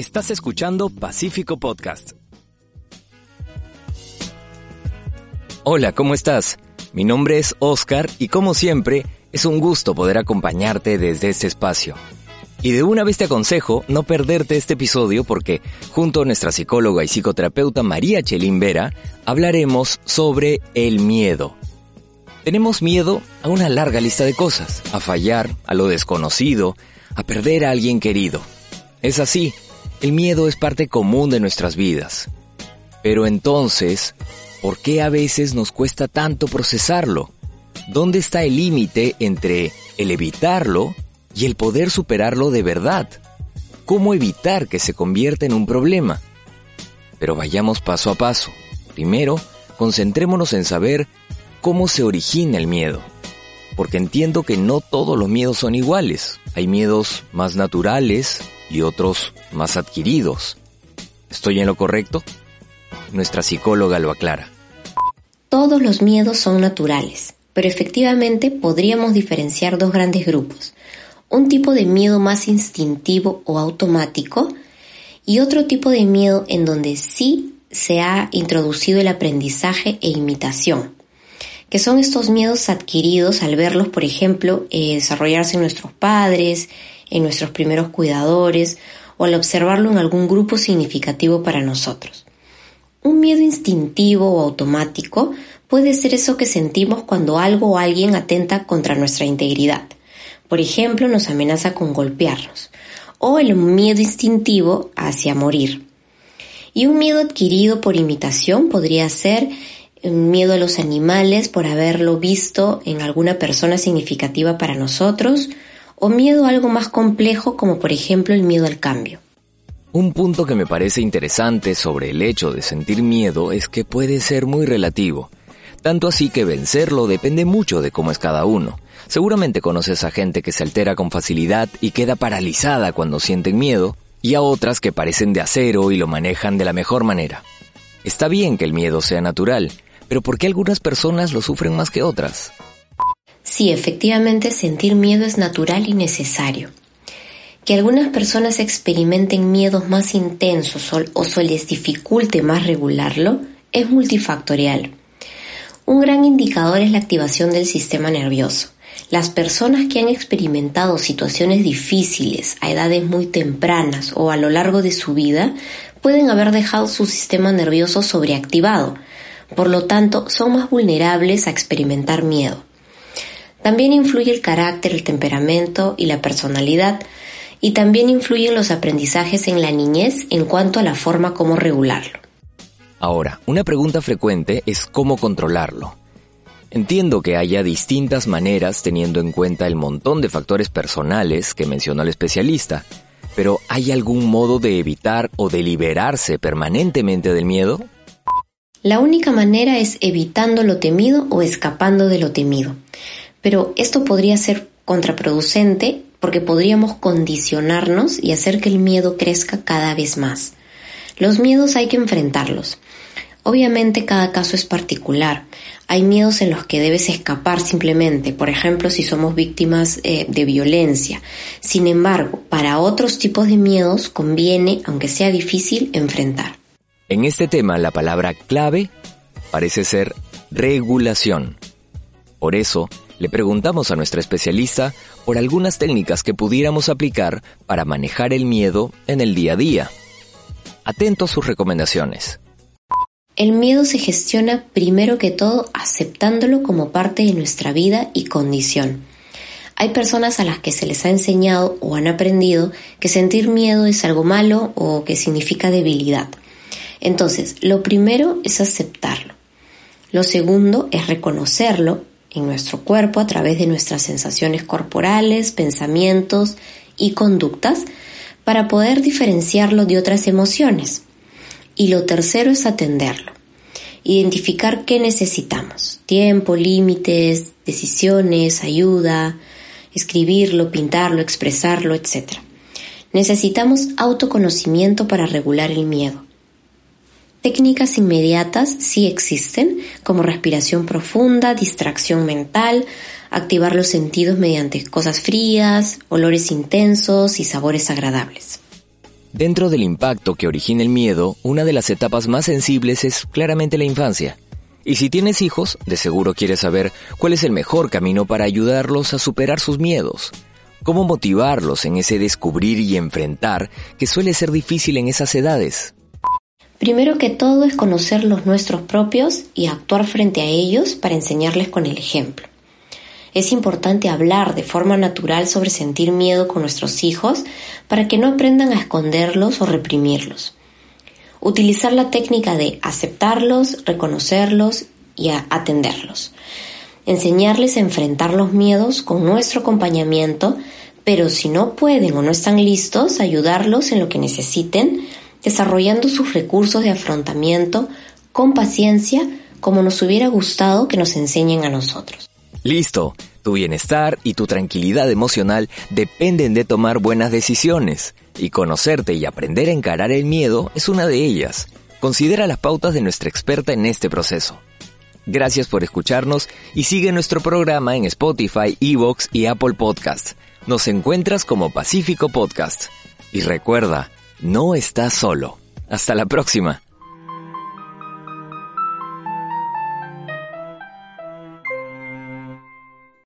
Estás escuchando Pacífico Podcast. Hola, ¿cómo estás? Mi nombre es Oscar y como siempre, es un gusto poder acompañarte desde este espacio. Y de una vez te aconsejo no perderte este episodio porque junto a nuestra psicóloga y psicoterapeuta María Chelín Vera hablaremos sobre el miedo. Tenemos miedo a una larga lista de cosas, a fallar, a lo desconocido, a perder a alguien querido. Es así, el miedo es parte común de nuestras vidas. Pero entonces, ¿por qué a veces nos cuesta tanto procesarlo? ¿Dónde está el límite entre el evitarlo y el poder superarlo de verdad? ¿Cómo evitar que se convierta en un problema? Pero vayamos paso a paso. Primero, concentrémonos en saber cómo se origina el miedo. Porque entiendo que no todos los miedos son iguales. Hay miedos más naturales, y otros más adquiridos. ¿Estoy en lo correcto? Nuestra psicóloga lo aclara. Todos los miedos son naturales, pero efectivamente podríamos diferenciar dos grandes grupos. Un tipo de miedo más instintivo o automático y otro tipo de miedo en donde sí se ha introducido el aprendizaje e imitación, que son estos miedos adquiridos al verlos, por ejemplo, eh, desarrollarse en nuestros padres, en nuestros primeros cuidadores o al observarlo en algún grupo significativo para nosotros. Un miedo instintivo o automático puede ser eso que sentimos cuando algo o alguien atenta contra nuestra integridad. Por ejemplo, nos amenaza con golpearnos. O el miedo instintivo hacia morir. Y un miedo adquirido por imitación podría ser miedo a los animales por haberlo visto en alguna persona significativa para nosotros, o miedo a algo más complejo como por ejemplo el miedo al cambio. Un punto que me parece interesante sobre el hecho de sentir miedo es que puede ser muy relativo. Tanto así que vencerlo depende mucho de cómo es cada uno. Seguramente conoces a gente que se altera con facilidad y queda paralizada cuando sienten miedo, y a otras que parecen de acero y lo manejan de la mejor manera. Está bien que el miedo sea natural, pero ¿por qué algunas personas lo sufren más que otras? Sí, efectivamente sentir miedo es natural y necesario. Que algunas personas experimenten miedos más intensos o, se les dificulte más regularlo es multifactorial. Un gran indicador es la activación del sistema nervioso. Las personas que han experimentado situaciones difíciles a edades muy tempranas o a lo largo de su vida pueden haber dejado su sistema nervioso sobreactivado, por lo tanto son más vulnerables a experimentar miedo. También influye el carácter, el temperamento y la personalidad, y también influyen los aprendizajes en la niñez en cuanto a la forma como regularlo. Ahora, una pregunta frecuente es cómo controlarlo. Entiendo que haya distintas maneras teniendo en cuenta el montón de factores personales que mencionó el especialista, pero ¿hay algún modo de evitar o de liberarse permanentemente del miedo? La única manera es evitando lo temido o escapando de lo temido. Pero esto podría ser contraproducente porque podríamos condicionarnos y hacer que el miedo crezca cada vez más. Los miedos hay que enfrentarlos. Obviamente cada caso es particular. Hay miedos en los que debes escapar simplemente, por ejemplo si somos víctimas eh, de violencia. Sin embargo, para otros tipos de miedos conviene, aunque sea difícil, enfrentar. En este tema la palabra clave parece ser regulación. Por eso, le preguntamos a nuestra especialista por algunas técnicas que pudiéramos aplicar para manejar el miedo en el día a día. Atento a sus recomendaciones. El miedo se gestiona primero que todo aceptándolo como parte de nuestra vida y condición. Hay personas a las que se les ha enseñado o han aprendido que sentir miedo es algo malo o que significa debilidad. Entonces, lo primero es aceptarlo. Lo segundo es reconocerlo en nuestro cuerpo a través de nuestras sensaciones corporales, pensamientos y conductas para poder diferenciarlo de otras emociones. Y lo tercero es atenderlo. Identificar qué necesitamos. Tiempo, límites, decisiones, ayuda, escribirlo, pintarlo, expresarlo, etc. Necesitamos autoconocimiento para regular el miedo. Técnicas inmediatas sí existen, como respiración profunda, distracción mental, activar los sentidos mediante cosas frías, olores intensos y sabores agradables. Dentro del impacto que origina el miedo, una de las etapas más sensibles es claramente la infancia. Y si tienes hijos, de seguro quieres saber cuál es el mejor camino para ayudarlos a superar sus miedos. Cómo motivarlos en ese descubrir y enfrentar que suele ser difícil en esas edades. Primero que todo es conocer los nuestros propios y actuar frente a ellos para enseñarles con el ejemplo. Es importante hablar de forma natural sobre sentir miedo con nuestros hijos para que no aprendan a esconderlos o reprimirlos. Utilizar la técnica de aceptarlos, reconocerlos y atenderlos. Enseñarles a enfrentar los miedos con nuestro acompañamiento, pero si no pueden o no están listos, ayudarlos en lo que necesiten, desarrollando sus recursos de afrontamiento con paciencia como nos hubiera gustado que nos enseñen a nosotros. Listo, tu bienestar y tu tranquilidad emocional dependen de tomar buenas decisiones, y conocerte y aprender a encarar el miedo es una de ellas. Considera las pautas de nuestra experta en este proceso. Gracias por escucharnos y sigue nuestro programa en Spotify, Evox y Apple Podcast. Nos encuentras como Pacífico Podcast. Y recuerda, no estás solo. Hasta la próxima.